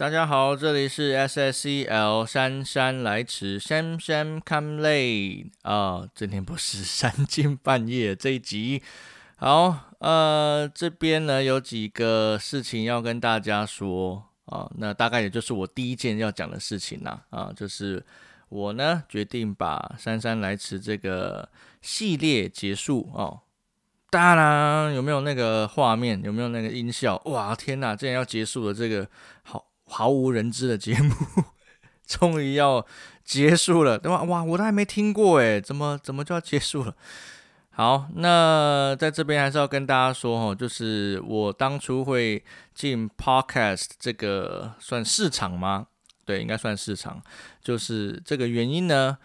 大家好，这里是 S S C L 姗姗来迟，Sam Sam come late 啊，今天不是三更半夜这一集。好，呃，这边呢有几个事情要跟大家说啊，那大概也就是我第一件要讲的事情啦啊，就是我呢决定把姗姗来迟这个系列结束哦。当然，有没有那个画面？有没有那个音效？哇，天哪，竟然要结束了这个好。毫无人知的节目，终于要结束了，对吧？哇，我都还没听过诶，怎么怎么就要结束了？好，那在这边还是要跟大家说哈，就是我当初会进 Podcast 这个算市场吗？对，应该算市场。就是这个原因呢，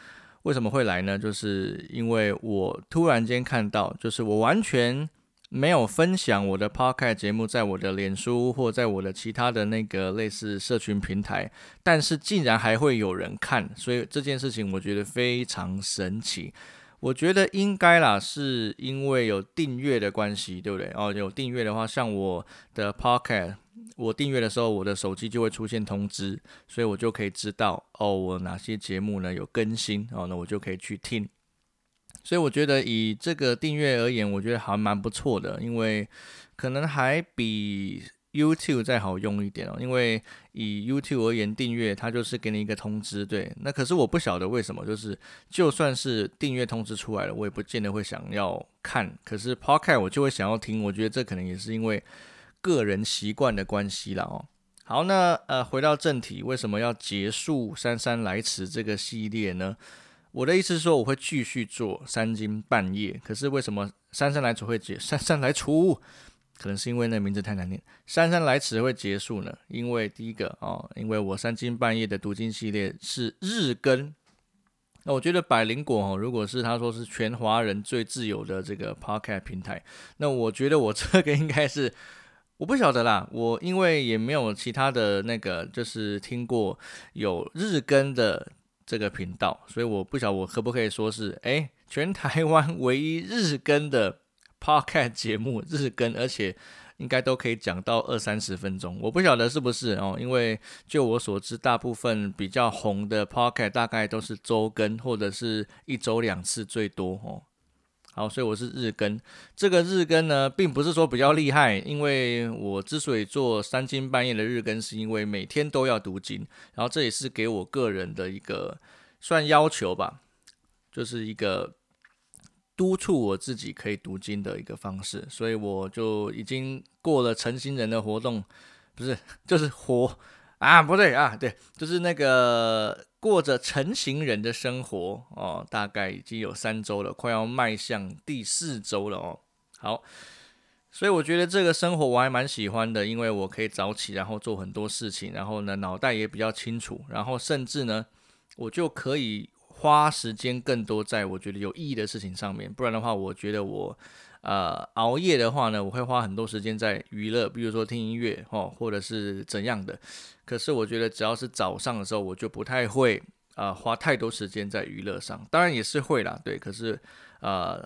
为什么会来呢？就是因为我突然间看到，就是我完全。没有分享我的 podcast 节目在我的脸书或在我的其他的那个类似社群平台，但是竟然还会有人看，所以这件事情我觉得非常神奇。我觉得应该啦，是因为有订阅的关系，对不对？哦，有订阅的话，像我的 podcast，我订阅的时候，我的手机就会出现通知，所以我就可以知道哦，我哪些节目呢有更新，哦，那我就可以去听。所以我觉得以这个订阅而言，我觉得还蛮不错的，因为可能还比 YouTube 再好用一点哦。因为以 YouTube 而言，订阅它就是给你一个通知，对。那可是我不晓得为什么，就是就算是订阅通知出来了，我也不见得会想要看。可是 Podcast 我就会想要听，我觉得这可能也是因为个人习惯的关系了哦。好，那呃回到正题，为什么要结束姗姗来迟这个系列呢？我的意思是说，我会继续做三更半夜。可是为什么姗姗来迟会结？姗姗来迟，可能是因为那名字太难念。姗姗来迟会结束呢？因为第一个哦，因为我三更半夜的读经系列是日更。那我觉得百灵果哦，如果是他说是全华人最自由的这个 podcast 平台，那我觉得我这个应该是我不晓得啦。我因为也没有其他的那个，就是听过有日更的。这个频道，所以我不晓得我可不可以说是哎，全台湾唯一日更的 podcast 节目，日更，而且应该都可以讲到二三十分钟。我不晓得是不是哦，因为就我所知，大部分比较红的 podcast 大概都是周更，或者是一周两次最多哦。好，所以我是日更。这个日更呢，并不是说比较厉害，因为我之所以做三更半夜的日更，是因为每天都要读经，然后这也是给我个人的一个算要求吧，就是一个督促我自己可以读经的一个方式，所以我就已经过了成新人的活动，不是，就是活啊，不对啊，对，就是那个。过着成型人的生活哦，大概已经有三周了，快要迈向第四周了哦。好，所以我觉得这个生活我还蛮喜欢的，因为我可以早起，然后做很多事情，然后呢脑袋也比较清楚，然后甚至呢我就可以花时间更多在我觉得有意义的事情上面。不然的话，我觉得我。呃，熬夜的话呢，我会花很多时间在娱乐，比如说听音乐哦，或者是怎样的。可是我觉得只要是早上的时候，我就不太会啊花太多时间在娱乐上。当然也是会啦，对。可是呃，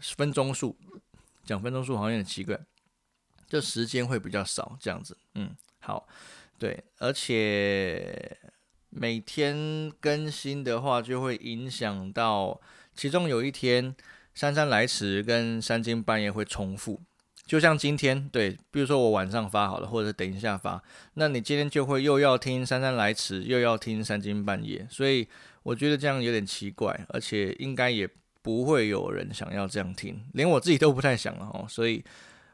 分钟数讲分钟数好像有点奇怪，就时间会比较少这样子。嗯，好，对，而且每天更新的话，就会影响到其中有一天。姗姗来迟跟三更半夜会重复，就像今天对，比如说我晚上发好了，或者等一下发，那你今天就会又要听姗姗来迟，又要听三更半夜，所以我觉得这样有点奇怪，而且应该也不会有人想要这样听，连我自己都不太想了哦，所以。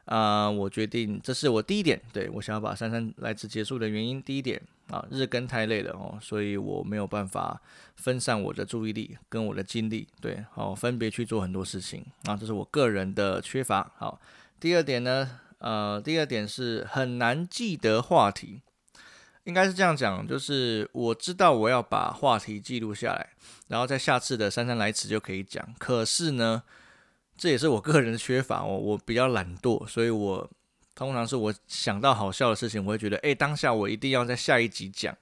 啊，我决定，这是我第一点，对我想要把姗姗来迟结束的原因。第一点啊，日更太累了哦，所以我没有办法分散我的注意力跟我的精力，对，好，分别去做很多事情啊，这是我个人的缺乏。好，第二点呢，呃，第二点是很难记得话题，应该是这样讲，就是我知道我要把话题记录下来，然后在下次的姗姗来迟就可以讲，可是呢。这也是我个人的缺乏哦，我比较懒惰，所以我通常是我想到好笑的事情，我会觉得，哎，当下我一定要在下一集讲。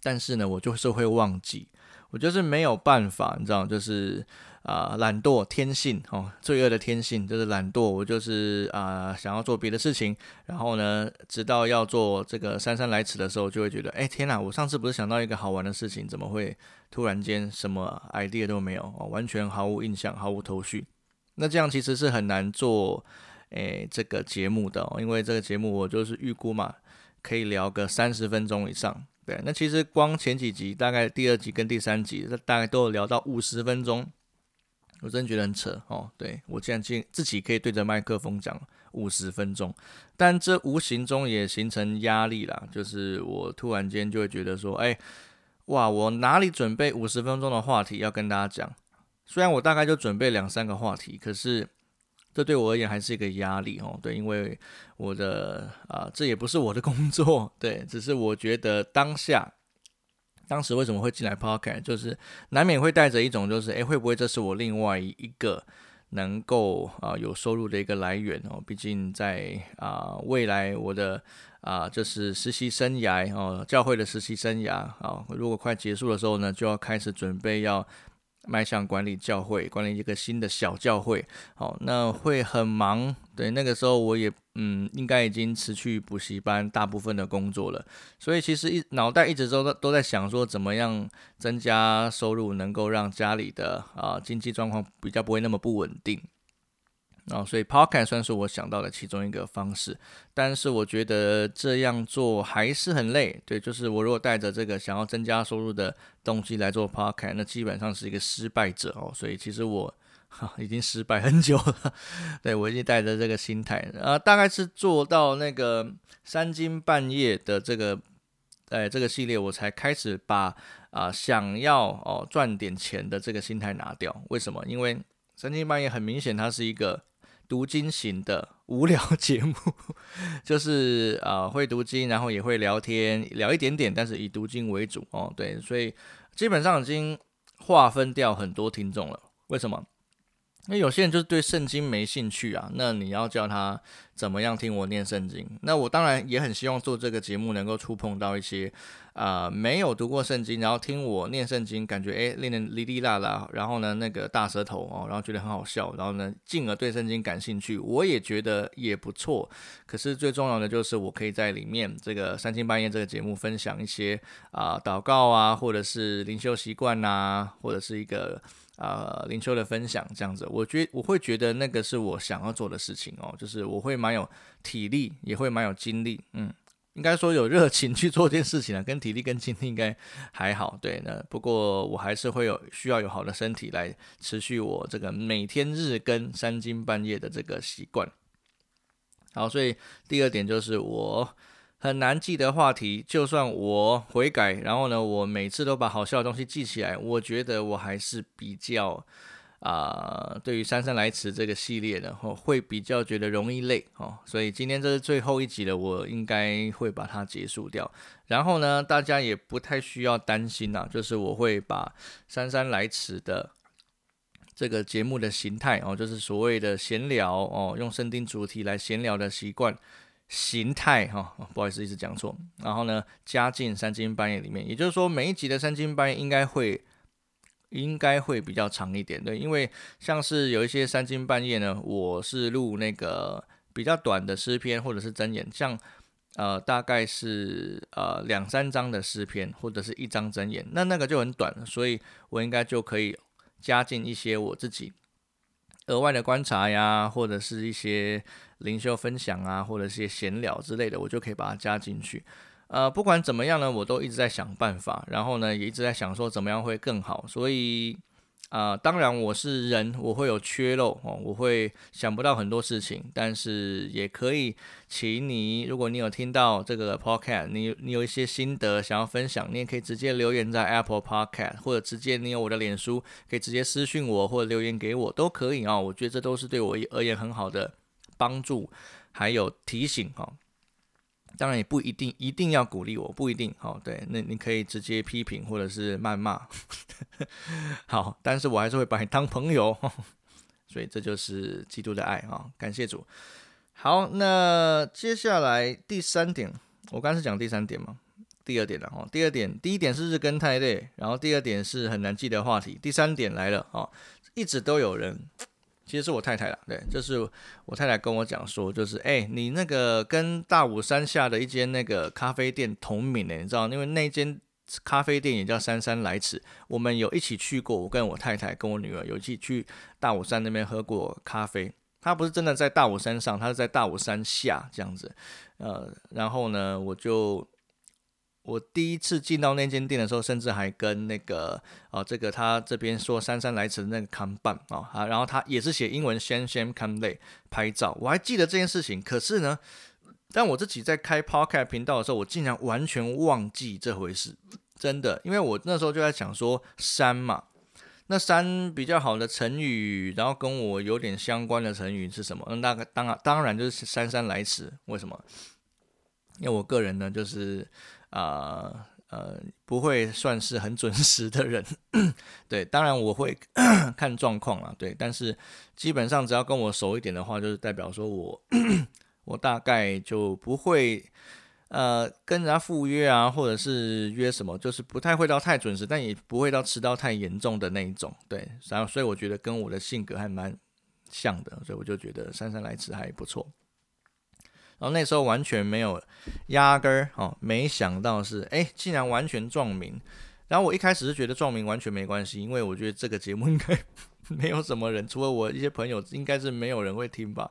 但是呢，我就是会忘记，我就是没有办法，你知道，就是啊，懒惰天性哦，罪恶的天性就是懒惰，我就是啊，想要做别的事情，然后呢，直到要做这个姗姗来迟的时候，就会觉得，哎，天哪，我上次不是想到一个好玩的事情，怎么会突然间什么 idea 都没有，完全毫无印象，毫无头绪。那这样其实是很难做，诶，这个节目的，因为这个节目我就是预估嘛，可以聊个三十分钟以上。对，那其实光前几集，大概第二集跟第三集，这大概都有聊到五十分钟，我真觉得很扯哦。对我竟然自自己可以对着麦克风讲五十分钟，但这无形中也形成压力啦，就是我突然间就会觉得说，哎，哇，我哪里准备五十分钟的话题要跟大家讲？虽然我大概就准备两三个话题，可是这对我而言还是一个压力哦。对，因为我的啊，这也不是我的工作，对，只是我觉得当下，当时为什么会进来 Podcast，就是难免会带着一种，就是诶，会不会这是我另外一个能够啊有收入的一个来源哦？毕竟在啊未来我的啊就是实习生涯哦，教会的实习生涯啊，如果快结束的时候呢，就要开始准备要。迈向管理教会，管理一个新的小教会，好，那会很忙。对，那个时候我也嗯，应该已经辞去补习班大部分的工作了，所以其实一脑袋一直都都在想说，怎么样增加收入，能够让家里的啊经济状况比较不会那么不稳定。啊，所以 Podcast 算是我想到的其中一个方式，但是我觉得这样做还是很累。对，就是我如果带着这个想要增加收入的东西来做 Podcast，那基本上是一个失败者哦。所以其实我哈已经失败很久了。对我已经带着这个心态，啊，大概是做到那个三更半夜的这个，哎，这个系列我才开始把啊想要哦赚点钱的这个心态拿掉。为什么？因为三更半夜很明显它是一个。读经型的无聊节目，就是啊会读经，然后也会聊天，聊一点点，但是以读经为主哦。对，所以基本上已经划分掉很多听众了。为什么？那有些人就是对圣经没兴趣啊，那你要叫他怎么样听我念圣经？那我当然也很希望做这个节目能够触碰到一些啊没有读过圣经，然后听我念圣经，感觉诶念得哩哩啦啦，然后呢那个大舌头哦，然后觉得很好笑，然后呢进而对圣经感兴趣，我也觉得也不错。可是最重要的就是我可以在里面这个三更半夜这个节目分享一些啊祷告啊，或者是灵修习惯呐，或者是一个。呃，灵修的分享这样子，我觉我会觉得那个是我想要做的事情哦，就是我会蛮有体力，也会蛮有精力，嗯，应该说有热情去做这件事情了，跟体力跟精力应该还好，对，那不过我还是会有需要有好的身体来持续我这个每天日更三更半夜的这个习惯。好，所以第二点就是我。很难记的话题，就算我悔改，然后呢，我每次都把好笑的东西记起来，我觉得我还是比较啊，对于姗姗来迟这个系列的，会比较觉得容易累哦。所以今天这是最后一集了，我应该会把它结束掉。然后呢，大家也不太需要担心啊，就是我会把姗姗来迟的这个节目的形态哦，就是所谓的闲聊哦，用圣经主题来闲聊的习惯。形态哈，不好意思，一直讲错。然后呢，加进三更半夜里面，也就是说，每一集的三更半夜应该会应该会比较长一点，对，因为像是有一些三更半夜呢，我是录那个比较短的诗篇或者是真言，像呃大概是呃两三章的诗篇或者是一章真言，那那个就很短，所以我应该就可以加进一些我自己额外的观察呀，或者是一些。灵修分享啊，或者一些闲聊之类的，我就可以把它加进去。呃，不管怎么样呢，我都一直在想办法，然后呢，也一直在想说怎么样会更好。所以，啊，当然我是人，我会有缺漏哦，我会想不到很多事情，但是也可以请你，如果你有听到这个 podcast，你你有一些心得想要分享，你也可以直接留言在 Apple Podcast，或者直接你有我的脸书，可以直接私信我或者留言给我都可以啊。我觉得这都是对我而言很好的。帮助还有提醒哈，当然也不一定一定要鼓励我，不一定哦。对，那你可以直接批评或者是谩骂，好，但是我还是会把你当朋友，所以这就是基督的爱哈。感谢主。好，那接下来第三点，我刚是讲第三点嘛？第二点了哦。第二点，第一点是日更太累，然后第二点是很难记的话题。第三点来了哦，一直都有人，其实是我太太了，对，就是我太太跟我讲说，就是哎，你那个跟大武山下的一间那个咖啡店同名的，你知道，因为那间咖啡店也叫姗姗来迟，我们有一起去过，我跟我太太跟我女儿有一起去大武山那边喝过咖啡。他不是真的在大武山上，他是在大武山下这样子，呃，然后呢，我就我第一次进到那间店的时候，甚至还跟那个哦，这个他这边说姗姗来迟的那个看板哦，啊，然后他也是写英文先先 come late 拍照，我还记得这件事情。可是呢，当我自己在开 podcast 频道的时候，我竟然完全忘记这回事，真的，因为我那时候就在想说山嘛。那三比较好的成语，然后跟我有点相关的成语是什么？那大概当然当然就是姗姗来迟。为什么？因为我个人呢，就是啊呃不会算是很准时的人。对，当然我会 看状况啦。对，但是基本上只要跟我熟一点的话，就是代表说我 我大概就不会。呃，跟人家赴约啊，或者是约什么，就是不太会到太准时，但也不会到迟到太严重的那一种，对。然后，所以我觉得跟我的性格还蛮像的，所以我就觉得姗姗来迟还不错。然后那时候完全没有，压根儿哦，没想到是，哎，竟然完全撞名。然后我一开始是觉得撞名完全没关系，因为我觉得这个节目应该 没有什么人，除了我一些朋友，应该是没有人会听吧。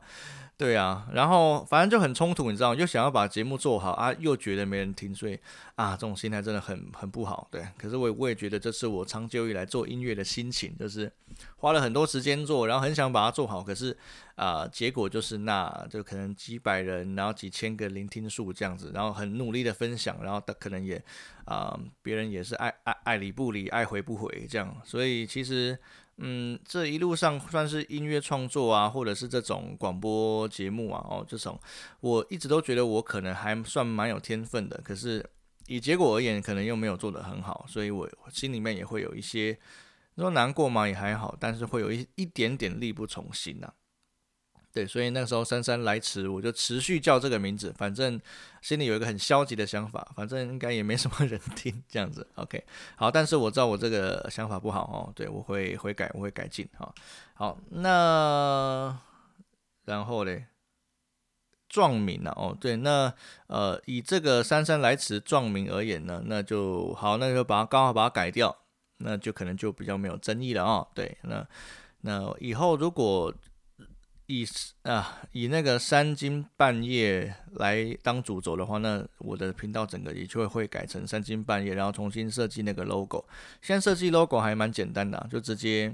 对啊，然后反正就很冲突，你知道，又想要把节目做好啊，又觉得没人听，所以啊，这种心态真的很很不好。对，可是我我也觉得这是我长久以来做音乐的心情，就是花了很多时间做，然后很想把它做好，可是啊，结果就是那就可能几百人，然后几千个聆听数这样子，然后很努力的分享，然后可能也啊，别人也是爱爱爱理不理，爱回不回这样，所以其实。嗯，这一路上算是音乐创作啊，或者是这种广播节目啊，哦，这种我一直都觉得我可能还算蛮有天分的，可是以结果而言，可能又没有做得很好，所以我心里面也会有一些说难过嘛，也还好，但是会有一一点点力不从心呐。对，所以那个时候姗姗来迟，我就持续叫这个名字，反正心里有一个很消极的想法，反正应该也没什么人听这样子。OK，好，但是我知道我这个想法不好哦，对我会悔改，我会改进哈。好，那然后嘞，壮名啊，哦，对，那呃，以这个姗姗来迟壮名而言呢，那就好，那就把它刚好把它改掉，那就可能就比较没有争议了啊。对，那那以后如果以啊以那个三更半夜来当主轴的话，那我的频道整个也就会改成三更半夜，然后重新设计那个 logo。现在设计 logo 还蛮简单的，就直接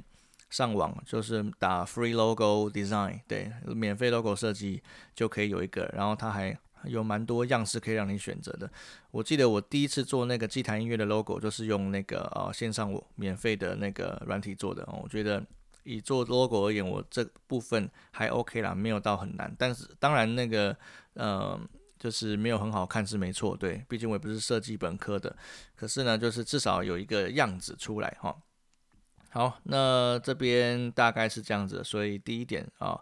上网就是打 free logo design，对，免费 logo 设计就可以有一个。然后它还有蛮多样式可以让你选择的。我记得我第一次做那个祭坛音乐的 logo，就是用那个呃线上免费的那个软体做的，我觉得。以做 logo 而言，我这部分还 OK 啦，没有到很难。但是当然那个，呃，就是没有很好看是没错，对，毕竟我也不是设计本科的。可是呢，就是至少有一个样子出来哈。好，那这边大概是这样子，所以第一点啊，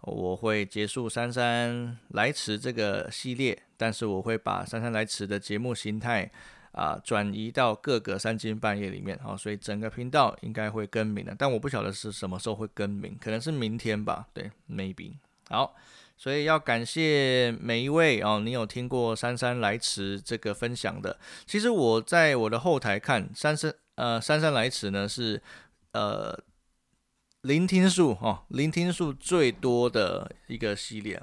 我会结束姗姗来迟这个系列，但是我会把姗姗来迟的节目形态。啊，转移到各个三更半夜里面，哦，所以整个频道应该会更名的，但我不晓得是什么时候会更名，可能是明天吧，对，maybe。好，所以要感谢每一位哦，你有听过姗姗来迟这个分享的？其实我在我的后台看，姗姗呃姗姗来迟呢是呃聆听数哦，聆听数最多的一个系列。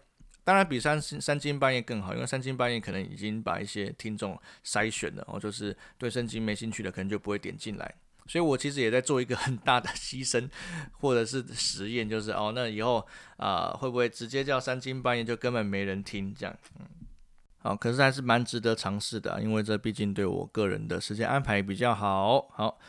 当然比三三更半夜更好，因为三更半夜可能已经把一些听众筛选了，哦，就是对圣经没兴趣的，可能就不会点进来。所以我其实也在做一个很大的牺牲，或者是实验，就是哦，那以后啊会不会直接叫三更半夜就根本没人听这样？嗯，好，可是还是蛮值得尝试的，因为这毕竟对我个人的时间安排比较好。好，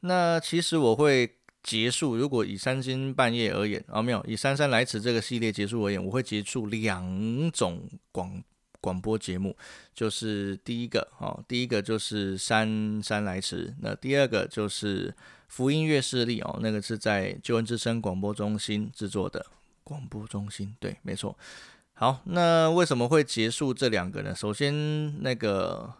那其实我会。结束，如果以三更半夜而言，啊，没有以姗姗来迟这个系列结束而言，我会结束两种广广播节目，就是第一个，哦，第一个就是姗姗来迟，那第二个就是福音乐势力，哦，那个是在救恩之声广播中心制作的广播中心，对，没错。好，那为什么会结束这两个呢？首先，那个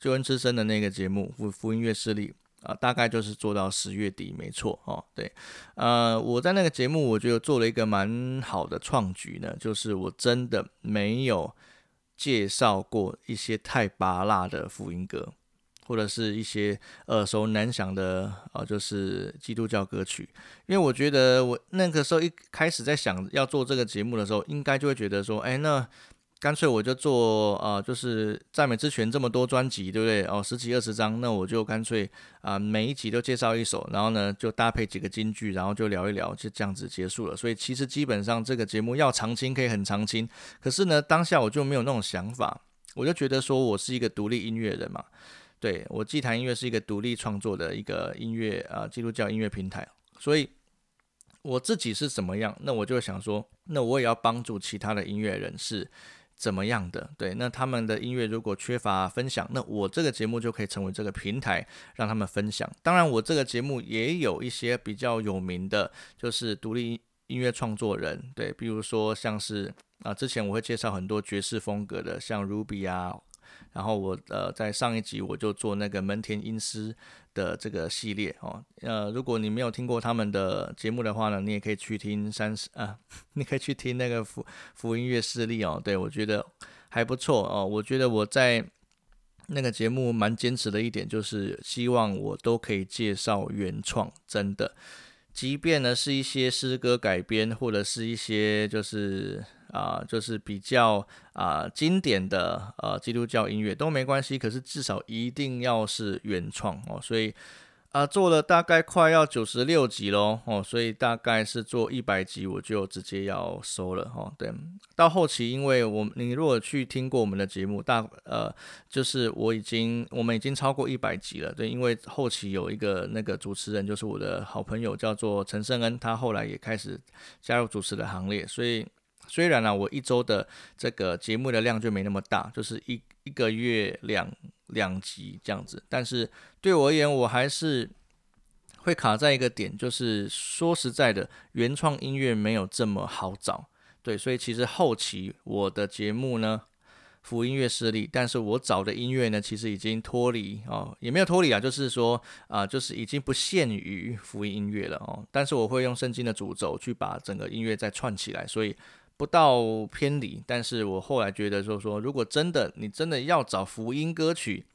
救恩之声的那个节目福福音乐势力啊，大概就是做到十月底，没错哦。对，呃，我在那个节目，我觉得做了一个蛮好的创举呢，就是我真的没有介绍过一些太拔辣的福音歌。或者是一些耳熟能详的啊，就是基督教歌曲。因为我觉得我那个时候一开始在想要做这个节目的时候，应该就会觉得说，哎，那干脆我就做啊，就是赞美之泉这么多专辑，对不对？哦，十几二十张，那我就干脆啊，每一集都介绍一首，然后呢就搭配几个金句，然后就聊一聊，就这样子结束了。所以其实基本上这个节目要长青可以很长青，可是呢当下我就没有那种想法，我就觉得说我是一个独立音乐人嘛。对我祭坛音乐是一个独立创作的一个音乐啊，基督教音乐平台，所以我自己是怎么样，那我就想说，那我也要帮助其他的音乐人士怎么样的。对，那他们的音乐如果缺乏分享，那我这个节目就可以成为这个平台，让他们分享。当然，我这个节目也有一些比较有名的，就是独立音乐创作人，对，比如说像是啊，之前我会介绍很多爵士风格的，像 Ruby 啊。然后我呃在上一集我就做那个门田英司的这个系列哦，呃如果你没有听过他们的节目的话呢，你也可以去听三十啊，你可以去听那个福福音乐势力哦，对我觉得还不错哦，我觉得我在那个节目蛮坚持的一点就是希望我都可以介绍原创，真的，即便呢是一些诗歌改编或者是一些就是。啊，就是比较啊经典的呃基督教音乐都没关系，可是至少一定要是原创哦。所以啊做了大概快要九十六集喽哦，所以大概是做一百集我就直接要收了哦。对，到后期因为我你如果去听过我们的节目，大呃就是我已经我们已经超过一百集了。对，因为后期有一个那个主持人就是我的好朋友叫做陈胜恩，他后来也开始加入主持的行列，所以。虽然呢，我一周的这个节目的量就没那么大，就是一一个月两两集这样子，但是对我而言，我还是会卡在一个点，就是说实在的，原创音乐没有这么好找，对，所以其实后期我的节目呢，福音乐势力，但是我找的音乐呢，其实已经脱离哦，也没有脱离啊，就是说啊，就是已经不限于福音音乐了哦，但是我会用圣经的主轴去把整个音乐再串起来，所以。不到偏离，但是我后来觉得说说，如果真的你真的要找福音歌曲，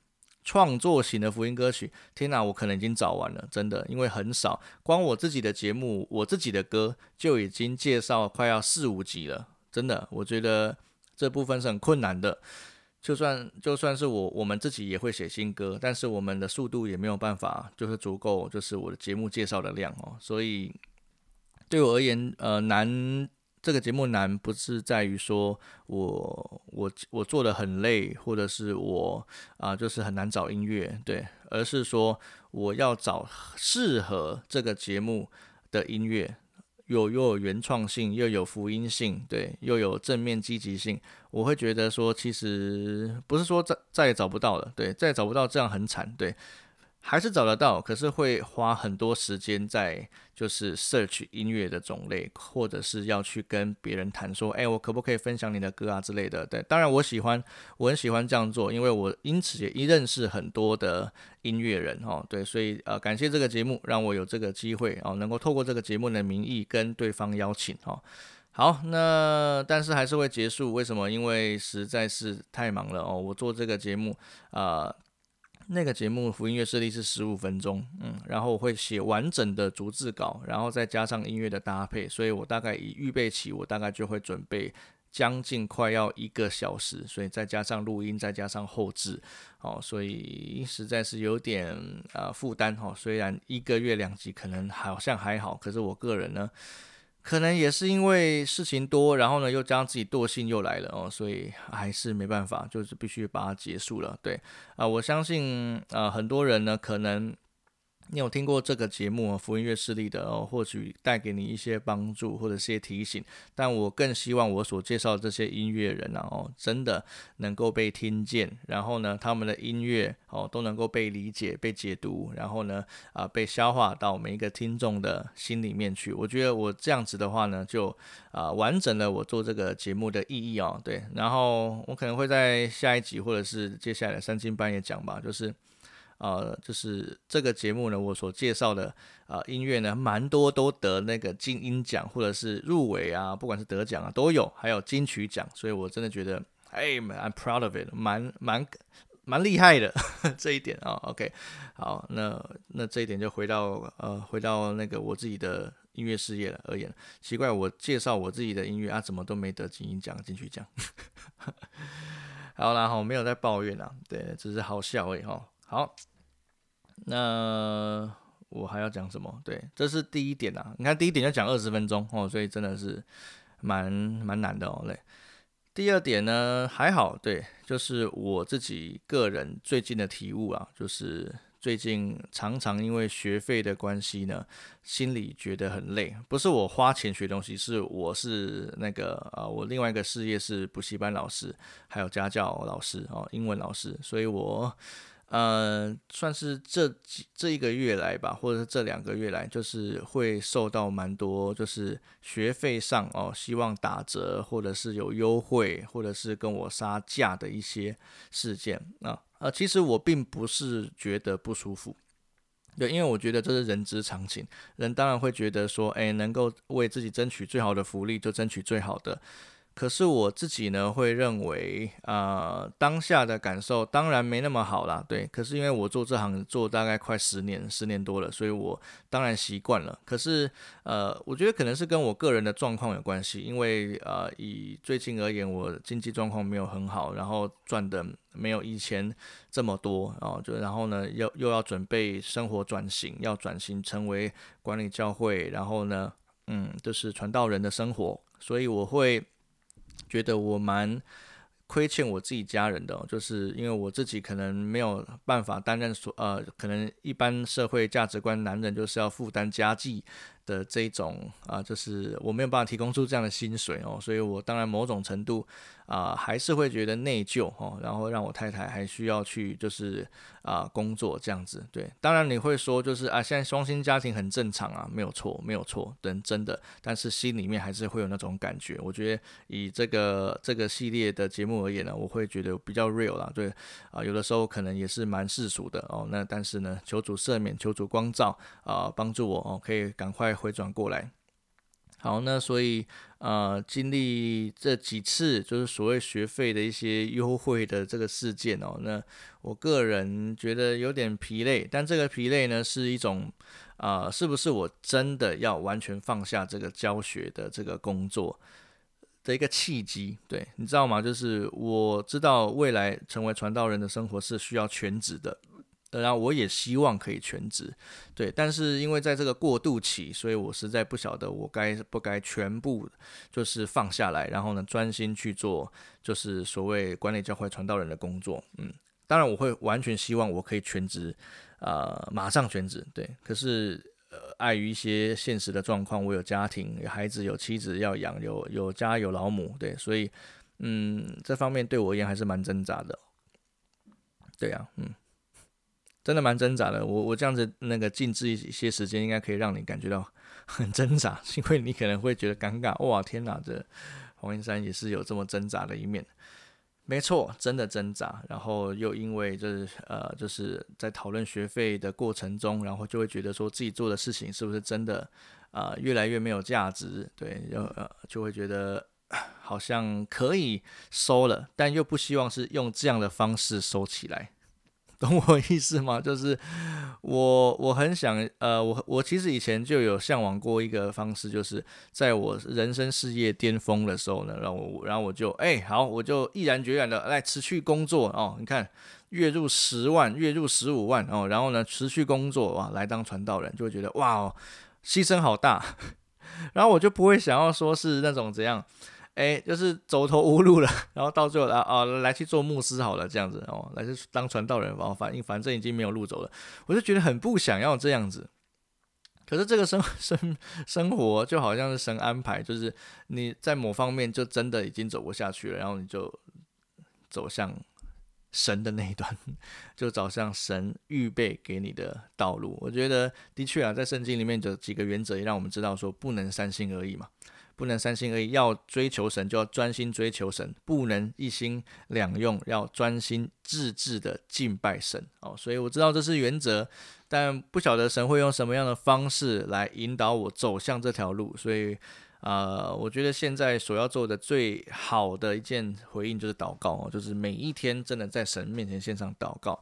创作型的福音歌曲，天哪，我可能已经找完了，真的，因为很少，光我自己的节目，我自己的歌就已经介绍快要四五集了，真的，我觉得这部分是很困难的。就算就算是我我们自己也会写新歌，但是我们的速度也没有办法，就是足够，就是我的节目介绍的量哦，所以对我而言，呃，难。这个节目难不是在于说我我我做的很累，或者是我啊就是很难找音乐，对，而是说我要找适合这个节目的音乐，有又有原创性，又有福音性，对，又有正面积极性，我会觉得说其实不是说再再也找不到了，对，再也找不到这样很惨，对。还是找得到，可是会花很多时间在就是 search 音乐的种类，或者是要去跟别人谈说，哎，我可不可以分享你的歌啊之类的。对，当然我喜欢，我很喜欢这样做，因为我因此也认识很多的音乐人哦。对，所以呃，感谢这个节目让我有这个机会哦，能够透过这个节目的名义跟对方邀请哦。好，那但是还是会结束，为什么？因为实在是太忙了哦。我做这个节目啊。那个节目福音乐设立是十五分钟，嗯，然后我会写完整的逐字稿，然后再加上音乐的搭配，所以我大概以预备起，我大概就会准备将近快要一个小时，所以再加上录音，再加上后置，哦，所以实在是有点啊负担哈。虽然一个月两集可能好像还好，可是我个人呢。可能也是因为事情多，然后呢又将自己惰性又来了哦，所以还是没办法，就是必须把它结束了。对啊，我相信啊，很多人呢可能你有听过这个节目啊福音乐势力的哦，或许带给你一些帮助或者一些提醒。但我更希望我所介绍这些音乐人啊，哦，真的能够被听见，然后呢，他们的音乐哦都能够被理解、被解读，然后呢，啊，被消化到每一个听众的心里面去。我觉得我这样子的话呢，就啊完整了我做这个节目的意义哦。对，然后我可能会在下一集或者是接下来三更半夜讲吧，就是。呃，就是这个节目呢，我所介绍的啊音乐呢，蛮多都得那个金音奖或者是入围啊，不管是得奖啊都有，还有金曲奖，所以我真的觉得，哎，I'm proud of it，蛮蛮蛮厉害的 这一点啊。OK，好，那那这一点就回到呃回到那个我自己的音乐事业了而言，奇怪，我介绍我自己的音乐啊，怎么都没得金音奖、金曲奖？好啦，好，没有在抱怨啊，对，只是好笑而已哈。好，那我还要讲什么？对，这是第一点啊。你看第一点要讲二十分钟哦，所以真的是蛮蛮难的哦。对，第二点呢还好，对，就是我自己个人最近的体悟啊，就是最近常常因为学费的关系呢，心里觉得很累。不是我花钱学东西，是我是那个啊，我另外一个事业是补习班老师，还有家教老师哦，英文老师，所以我。呃，算是这几这一个月来吧，或者是这两个月来，就是会受到蛮多，就是学费上哦，希望打折，或者是有优惠，或者是跟我杀价的一些事件啊。呃，其实我并不是觉得不舒服，对，因为我觉得这是人之常情，人当然会觉得说，哎，能够为自己争取最好的福利，就争取最好的。可是我自己呢，会认为，呃，当下的感受当然没那么好啦，对。可是因为我做这行做大概快十年，十年多了，所以我当然习惯了。可是，呃，我觉得可能是跟我个人的状况有关系，因为呃，以最近而言，我经济状况没有很好，然后赚的没有以前这么多，然后就然后呢，又又要准备生活转型，要转型成为管理教会，然后呢，嗯，就是传道人的生活，所以我会。觉得我蛮亏欠我自己家人的，就是因为我自己可能没有办法担任所呃，可能一般社会价值观，男人就是要负担家计。的这种啊，就是我没有办法提供出这样的薪水哦，所以我当然某种程度啊，还是会觉得内疚哦，然后让我太太还需要去就是啊工作这样子。对，当然你会说就是啊，现在双薪家庭很正常啊，没有错，没有错，等真的，但是心里面还是会有那种感觉。我觉得以这个这个系列的节目而言呢，我会觉得比较 real 啦，对啊，有的时候可能也是蛮世俗的哦。那但是呢，求主赦免，求主光照啊，帮助我哦，可以赶快。回转过来，好，那所以呃，经历这几次就是所谓学费的一些优惠的这个事件哦，那我个人觉得有点疲累，但这个疲累呢是一种啊，是不是我真的要完全放下这个教学的这个工作的一个契机？对你知道吗？就是我知道未来成为传道人的生活是需要全职的。当然我也希望可以全职，对，但是因为在这个过渡期，所以我实在不晓得我该不该全部就是放下来，然后呢专心去做就是所谓管理教会传道人的工作。嗯，当然我会完全希望我可以全职，呃，马上全职，对。可是呃，碍于一些现实的状况，我有家庭、有孩子、有妻子要养，有有家有老母，对，所以嗯，这方面对我而言还是蛮挣扎的。对呀，嗯。真的蛮挣扎的，我我这样子那个静置一些时间，应该可以让你感觉到很挣扎，因为你可能会觉得尴尬。哇，天哪，这黄云山也是有这么挣扎的一面。没错，真的挣扎。然后又因为就是呃，就是在讨论学费的过程中，然后就会觉得说自己做的事情是不是真的啊，越来越没有价值。对，就呃就会觉得好像可以收了，但又不希望是用这样的方式收起来。懂我意思吗？就是我我很想呃，我我其实以前就有向往过一个方式，就是在我人生事业巅峰的时候呢，然后我然后我就哎好，我就毅然决然的来持续工作哦。你看月入十万，月入十五万哦，然后呢持续工作哇，来当传道人，就会觉得哇哦，牺牲好大，然后我就不会想要说是那种怎样。哎，就是走投无路了，然后到最后啊啊，来去做牧师好了，这样子哦，来去当传道人，然后反正反正已经没有路走了，我就觉得很不想要这样子。可是这个生 生生活就好像是神安排，就是你在某方面就真的已经走不下去了，然后你就走向神的那一段，就走向神预备给你的道路。我觉得的确啊，在圣经里面有几个原则，也让我们知道说不能三心二意嘛。不能三心二意，要追求神就要专心追求神，不能一心两用，要专心致志的敬拜神哦。所以我知道这是原则，但不晓得神会用什么样的方式来引导我走向这条路。所以啊，我觉得现在所要做的最好的一件回应就是祷告哦，就是每一天真的在神面前献上祷告。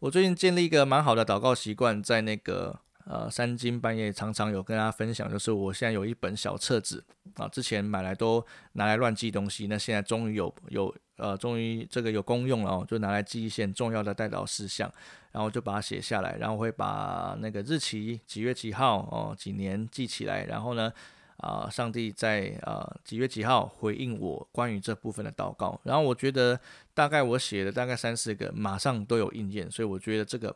我最近建立一个蛮好的祷告习惯，在那个。呃，三更半夜常常有跟大家分享，就是我现在有一本小册子啊，之前买来都拿来乱记东西，那现在终于有有呃，终于这个有功用了哦，就拿来记一些重要的代祷事项，然后就把它写下来，然后会把那个日期几月几号哦，几年记起来，然后呢，啊，上帝在啊几月几号回应我关于这部分的祷告，然后我觉得大概我写的大概三四个，马上都有应验，所以我觉得这个。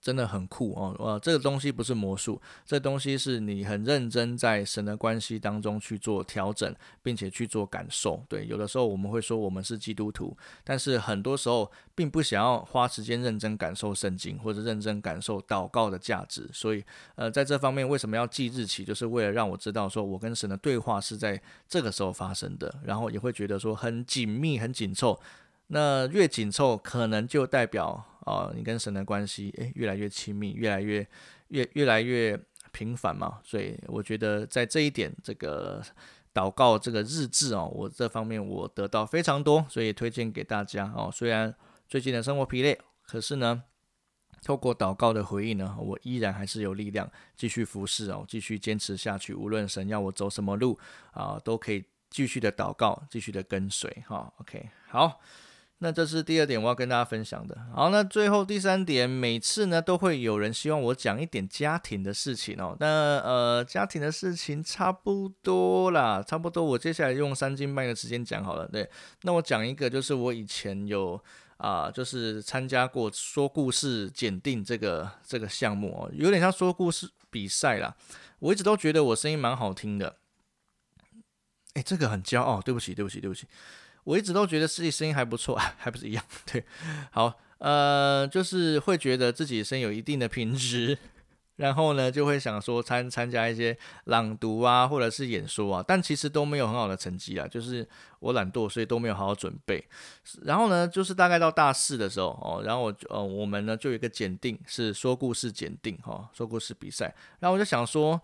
真的很酷哦！呃，这个东西不是魔术，这东西是你很认真在神的关系当中去做调整，并且去做感受。对，有的时候我们会说我们是基督徒，但是很多时候并不想要花时间认真感受圣经，或者认真感受祷告的价值。所以，呃，在这方面为什么要记日期，就是为了让我知道说我跟神的对话是在这个时候发生的，然后也会觉得说很紧密、很紧凑。那越紧凑，可能就代表。哦，你跟神的关系诶越来越亲密，越来越越越来越频繁嘛，所以我觉得在这一点，这个祷告这个日志哦，我这方面我得到非常多，所以推荐给大家哦。虽然最近的生活疲累，可是呢，透过祷告的回应呢，我依然还是有力量继续服侍哦，继续坚持下去。无论神要我走什么路啊，都可以继续的祷告，继续的跟随哈。OK，好。那这是第二点我要跟大家分享的。好，那最后第三点，每次呢都会有人希望我讲一点家庭的事情哦。那呃，家庭的事情差不多啦，差不多。我接下来用三斤半的时间讲好了。对，那我讲一个，就是我以前有啊，就是参加过说故事检定这个这个项目哦，有点像说故事比赛啦。我一直都觉得我声音蛮好听的。哎，这个很骄傲，对不起，对不起，对不起。我一直都觉得自己声音还不错，还不是一样？对，好，呃，就是会觉得自己声音有一定的品质，然后呢，就会想说参参加一些朗读啊，或者是演说啊，但其实都没有很好的成绩啊，就是我懒惰，所以都没有好好准备。然后呢，就是大概到大四的时候哦，然后我呃，我们呢就有一个检定，是说故事检定哈，说故事比赛，然后我就想说。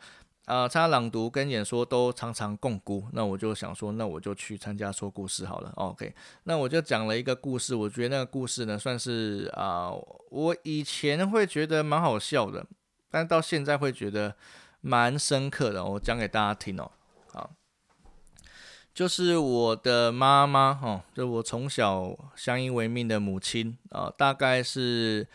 啊，参加朗读跟演说都常常共估，那我就想说，那我就去参加说故事好了。OK，那我就讲了一个故事，我觉得那个故事呢，算是啊，我以前会觉得蛮好笑的，但到现在会觉得蛮深刻的。我讲给大家听哦，好，就是我的妈妈哦，就我从小相依为命的母亲啊，大概是。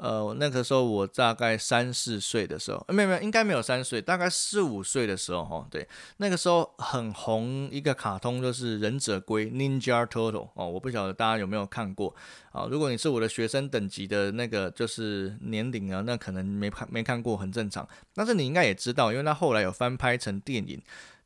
呃，那个时候我大概三四岁的时候，没有没有，应该没有三岁，大概四五岁的时候哈。对，那个时候很红一个卡通，就是忍者龟 Ninja Turtle 哦，我不晓得大家有没有看过啊？如果你是我的学生等级的那个就是年龄啊，那可能没看没看过，很正常。但是你应该也知道，因为他后来有翻拍成电影。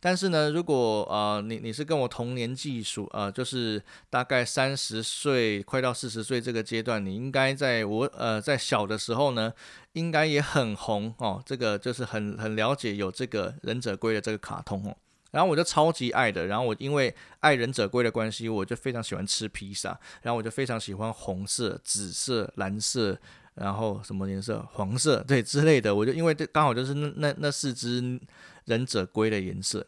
但是呢，如果呃你你是跟我同年纪数，呃就是大概三十岁快到四十岁这个阶段，你应该在我呃在小的时候呢，应该也很红哦。这个就是很很了解有这个忍者龟的这个卡通哦。然后我就超级爱的，然后我因为爱忍者龟的关系，我就非常喜欢吃披萨，然后我就非常喜欢红色、紫色、蓝色，然后什么颜色？黄色对之类的，我就因为这刚好就是那那那四只忍者龟的颜色。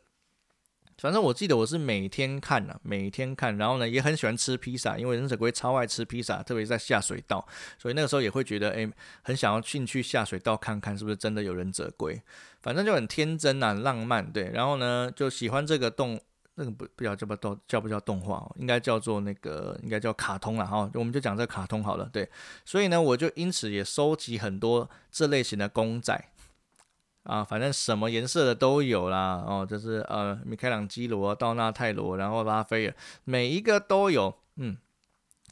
反正我记得我是每天看啊，每天看，然后呢也很喜欢吃披萨，因为忍者龟超爱吃披萨，特别在下水道，所以那个时候也会觉得，哎，很想要进去下水道看看是不是真的有忍者龟，反正就很天真啊，浪漫，对，然后呢就喜欢这个动，那个不不叫叫不叫叫不叫动画，应该叫做那个应该叫卡通了哈，我们就讲这卡通好了，对，所以呢我就因此也收集很多这类型的公仔。啊，反正什么颜色的都有啦，哦，就是呃，米开朗基罗、道纳泰罗，然后拉斐尔，每一个都有，嗯。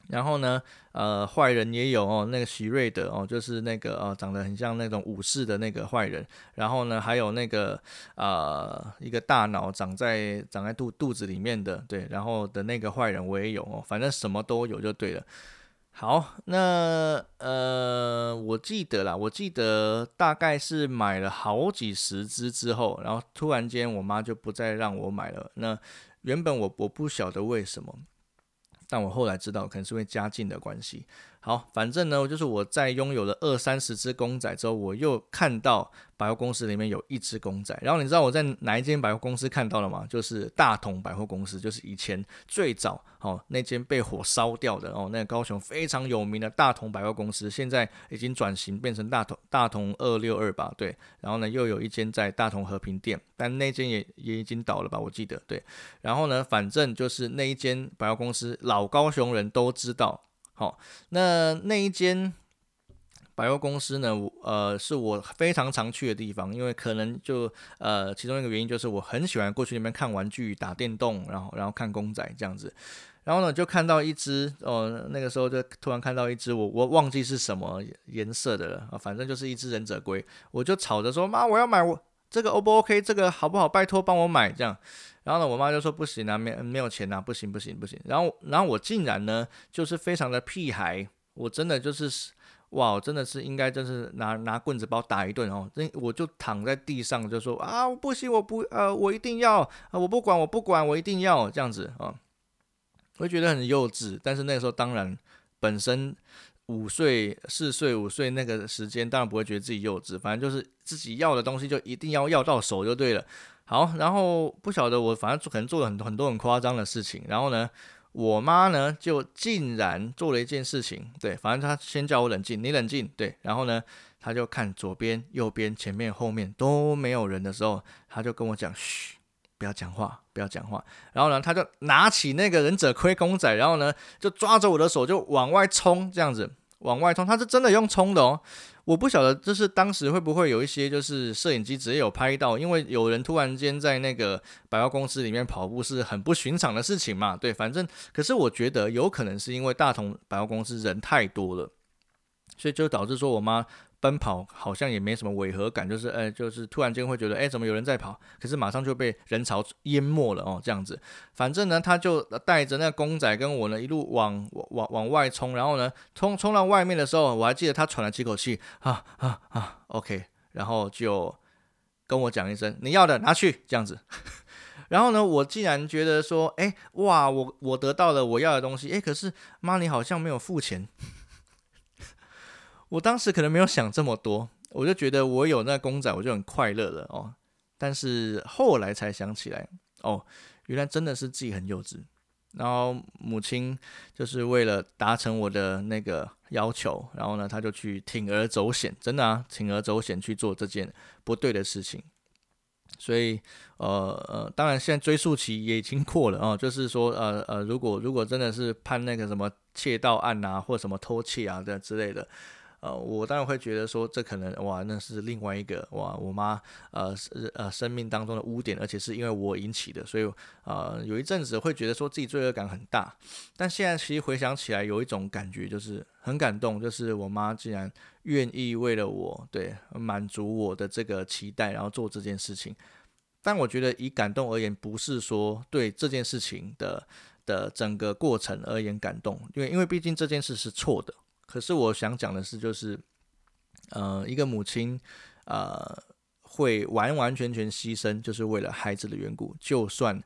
然后呢，呃，坏人也有哦，那个徐瑞德哦，就是那个呃，长得很像那种武士的那个坏人。然后呢，还有那个呃，一个大脑长在长在肚肚子里面的，对，然后的那个坏人我也有哦，反正什么都有就对了。好，那呃，我记得啦，我记得大概是买了好几十只之后，然后突然间我妈就不再让我买了。那原本我我不晓得为什么。但我后来知道，可能是因为家境的关系。好，反正呢，就是我在拥有了二三十只公仔之后，我又看到百货公司里面有一只公仔。然后你知道我在哪一间百货公司看到了吗？就是大同百货公司，就是以前最早哦那间被火烧掉的哦，那高雄非常有名的大同百货公司，现在已经转型变成大同大同二六二吧？对。然后呢，又有一间在大同和平店，但那间也也已经倒了吧？我记得对。然后呢，反正就是那一间百货公司，老高雄人都知道。好，那那一间百货公司呢？呃，是我非常常去的地方，因为可能就呃，其中一个原因就是我很喜欢过去那边看玩具、打电动，然后然后看公仔这样子。然后呢，就看到一只哦，那个时候就突然看到一只，我我忘记是什么颜色的了啊，反正就是一只忍者龟，我就吵着说妈，我要买我这个 O 不 OK？这个好不好？拜托帮我买这样。然后呢，我妈就说不行啊，没没有钱啊，不行不行不行。然后，然后我竟然呢，就是非常的屁孩，我真的就是，哇，真的是应该就是拿拿棍子把我打一顿哦。那我就躺在地上就说啊，不行，我不呃，我一定要啊，我不管我不管，我一定要这样子啊。我觉得很幼稚，但是那个时候当然本身五岁四岁五岁那个时间，当然不会觉得自己幼稚，反正就是自己要的东西就一定要要到手就对了。好，然后不晓得我反正可能做了很多很多很夸张的事情，然后呢，我妈呢就竟然做了一件事情，对，反正她先叫我冷静，你冷静，对，然后呢，她就看左边、右边、前面、后面都没有人的时候，她就跟我讲，嘘，不要讲话，不要讲话，然后呢，她就拿起那个忍者龟公仔，然后呢，就抓着我的手就往外冲，这样子往外冲，她是真的用冲的哦。我不晓得，就是当时会不会有一些就是摄影机直接有拍到，因为有人突然间在那个百货公司里面跑步是很不寻常的事情嘛。对，反正可是我觉得有可能是因为大同百货公司人太多了，所以就导致说我妈。奔跑好像也没什么违和感，就是哎，就是突然间会觉得哎，怎么有人在跑？可是马上就被人潮淹没了哦，这样子。反正呢，他就带着那公仔跟我呢一路往往往外冲，然后呢冲冲到外面的时候，我还记得他喘了几口气啊啊啊，OK，然后就跟我讲一声你要的拿去这样子。然后呢，我竟然觉得说哎哇，我我得到了我要的东西，哎，可是妈你好像没有付钱。我当时可能没有想这么多，我就觉得我有那公仔，我就很快乐了哦。但是后来才想起来，哦，原来真的是自己很幼稚。然后母亲就是为了达成我的那个要求，然后呢，他就去铤而走险，真的啊，铤而走险去做这件不对的事情。所以，呃呃，当然现在追诉期也已经过了哦，就是说，呃呃，如果如果真的是判那个什么窃盗案啊，或什么偷窃啊的之类的。呃，我当然会觉得说，这可能哇，那是另外一个哇，我妈呃呃生命当中的污点，而且是因为我引起的，所以呃有一阵子会觉得说自己罪恶感很大。但现在其实回想起来，有一种感觉就是很感动，就是我妈竟然愿意为了我对满足我的这个期待，然后做这件事情。但我觉得以感动而言，不是说对这件事情的的整个过程而言感动，因为因为毕竟这件事是错的。可是我想讲的是，就是，呃，一个母亲，呃，会完完全全牺牲，就是为了孩子的缘故，就算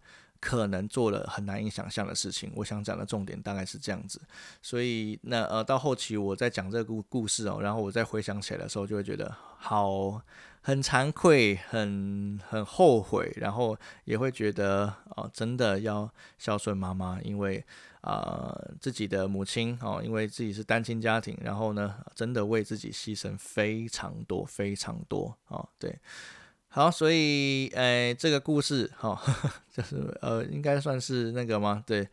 可能做了很难以想象的事情。我想讲的重点大概是这样子。所以，那呃，到后期我在讲这个故故事哦，然后我再回想起来的时候，就会觉得好。很惭愧，很很后悔，然后也会觉得哦，真的要孝顺妈妈，因为啊自己的母亲哦，因为自己是单亲家庭，然后呢，真的为自己牺牲非常多非常多哦，对，好，所以诶，这个故事哈，就是呃，应该算是那个吗？对，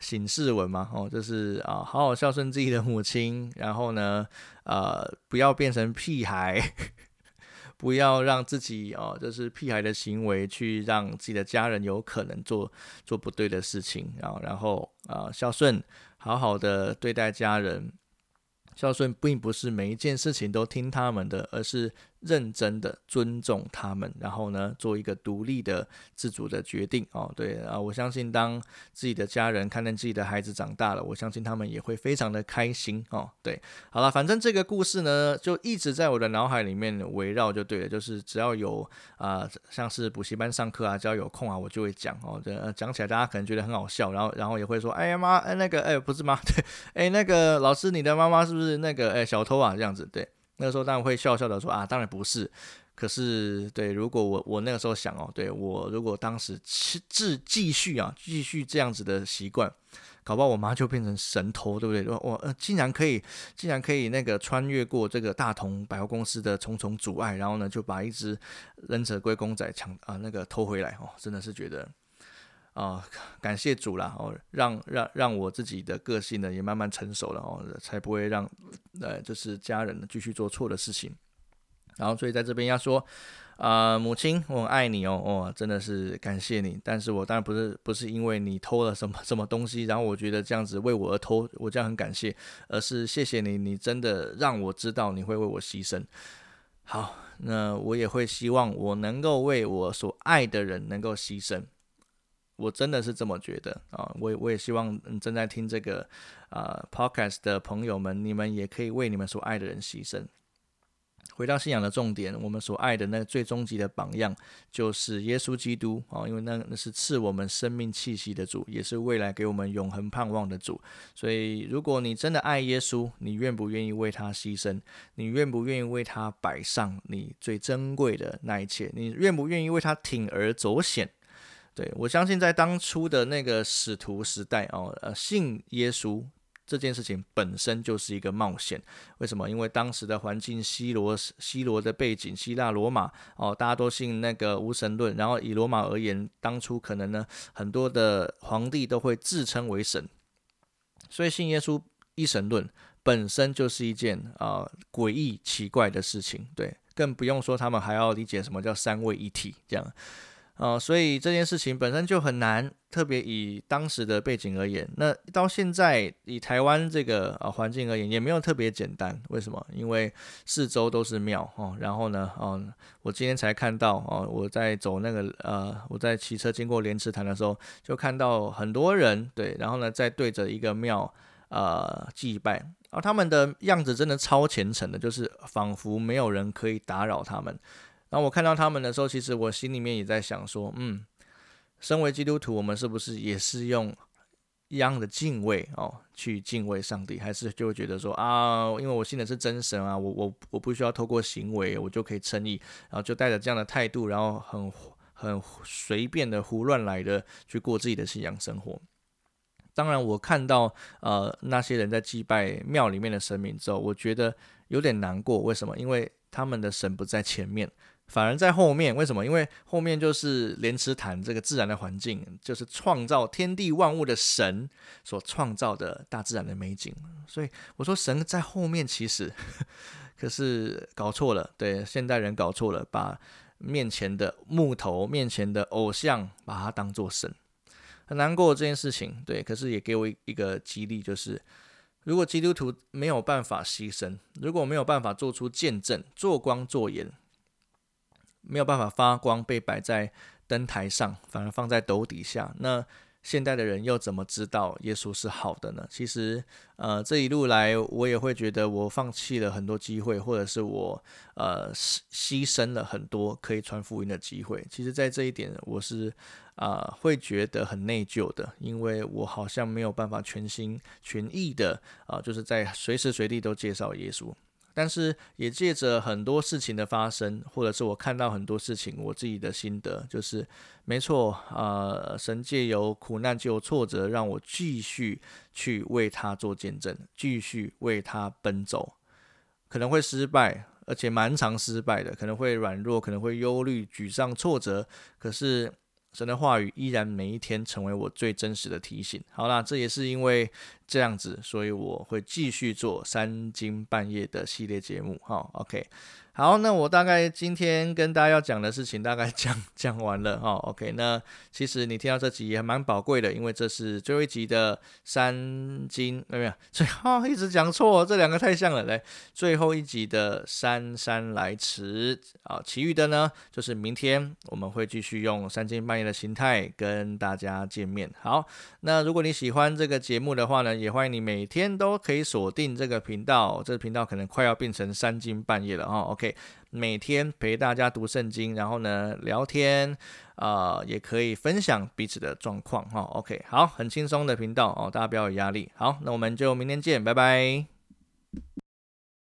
醒世文嘛，哦，就是啊，好好孝顺自己的母亲，然后呢，呃，不要变成屁孩。不要让自己哦，就是屁孩的行为去让自己的家人有可能做做不对的事情，然后然后啊孝顺，好好的对待家人。孝顺并不是每一件事情都听他们的，而是认真的尊重他们，然后呢，做一个独立的、自主的决定哦。对啊，我相信当自己的家人看见自己的孩子长大了，我相信他们也会非常的开心哦。对，好了，反正这个故事呢，就一直在我的脑海里面围绕，就对了。就是只要有啊，像是补习班上课啊，只要有空啊，我就会讲哦。这讲起来大家可能觉得很好笑，然后然后也会说，哎呀妈，哎那个，哎不是吗？对，哎那个老师，你的妈妈是不？是那个哎，小偷啊，这样子对，那个时候当然会笑笑的说啊，当然不是。可是对，如果我我那个时候想哦，对我如果当时继继续啊，继续这样子的习惯，搞不好我妈就变成神偷，对不对？我呃，竟然可以，竟然可以那个穿越过这个大同百货公司的重重阻碍，然后呢，就把一只忍者龟公仔抢啊那个偷回来哦，真的是觉得。啊，感谢主啦！哦，让让让我自己的个性呢也慢慢成熟了哦，才不会让呃就是家人继续做错的事情。然后所以在这边要说，啊，母亲，我很爱你哦，哦，真的是感谢你。但是我当然不是不是因为你偷了什么 什么东西，然后我觉得这样子为我而偷，我这样很感谢，而是谢谢你，你真的让我知道你会为我牺牲。好，那我也会希望我能够为我所爱的人能够牺牲。我真的是这么觉得啊！我我也希望正在听这个啊 podcast 的朋友们，你们也可以为你们所爱的人牺牲。回到信仰的重点，我们所爱的那个最终极的榜样就是耶稣基督啊！因为那那是赐我们生命气息的主，也是未来给我们永恒盼望的主。所以，如果你真的爱耶稣，你愿不愿意为他牺牲？你愿不愿意为他摆上你最珍贵的那一切？你愿不愿意为他铤而走险？对，我相信在当初的那个使徒时代哦，呃，信耶稣这件事情本身就是一个冒险。为什么？因为当时的环境，西罗西罗的背景，希腊罗马哦，大家都信那个无神论。然后以罗马而言，当初可能呢，很多的皇帝都会自称为神，所以信耶稣一神论本身就是一件啊诡异奇怪的事情。对，更不用说他们还要理解什么叫三位一体这样。哦，所以这件事情本身就很难，特别以当时的背景而言，那到现在以台湾这个啊环境而言，也没有特别简单。为什么？因为四周都是庙哦，然后呢，哦，我今天才看到哦，我在走那个呃，我在骑车经过莲池潭的时候，就看到很多人对，然后呢，在对着一个庙呃祭拜，啊，他们的样子真的超虔诚的，就是仿佛没有人可以打扰他们。然后我看到他们的时候，其实我心里面也在想说，嗯，身为基督徒，我们是不是也是用一样的敬畏哦，去敬畏上帝？还是就会觉得说啊，因为我信的是真神啊，我我我不需要透过行为，我就可以称义，然后就带着这样的态度，然后很很随便的胡乱来的去过自己的信仰生活。当然，我看到呃那些人在祭拜庙里面的神明之后，我觉得有点难过。为什么？因为他们的神不在前面。反而在后面，为什么？因为后面就是莲池潭这个自然的环境，就是创造天地万物的神所创造的大自然的美景。所以我说神在后面，其实可是搞错了。对，现代人搞错了，把面前的木头、面前的偶像，把它当做神，很难过这件事情。对，可是也给我一个激励，就是如果基督徒没有办法牺牲，如果没有办法做出见证，做光做盐。没有办法发光，被摆在灯台上，反而放在斗底下。那现代的人又怎么知道耶稣是好的呢？其实，呃，这一路来，我也会觉得我放弃了很多机会，或者是我呃牺牲了很多可以传福音的机会。其实，在这一点，我是啊会觉得很内疚的，因为我好像没有办法全心全意的啊，就是在随时随地都介绍耶稣。但是也借着很多事情的发生，或者是我看到很多事情，我自己的心得就是，没错，呃，神借由苦难、借由挫折，让我继续去为他做见证，继续为他奔走，可能会失败，而且蛮常失败的，可能会软弱，可能会忧虑、沮丧、挫折，可是。神的话语依然每一天成为我最真实的提醒。好啦，这也是因为这样子，所以我会继续做三更半夜的系列节目。好，OK。好，那我大概今天跟大家要讲的事情大概 讲讲完了哈。OK，那其实你听到这集也蛮宝贵的，因为这是最后一集的三金，没有？最后一直讲错，这两个太像了。来，最后一集的姗姗来迟啊，其余的呢，就是明天我们会继续用三更半夜的形态跟大家见面。好，那如果你喜欢这个节目的话呢，也欢迎你每天都可以锁定这个频道，这个频道可能快要变成三更半夜了哈。OK。每天陪大家读圣经，然后呢聊天，啊，也可以分享彼此的状况哈。OK，好，很轻松的频道哦，大家不要有压力。好，那我们就明天见，拜拜。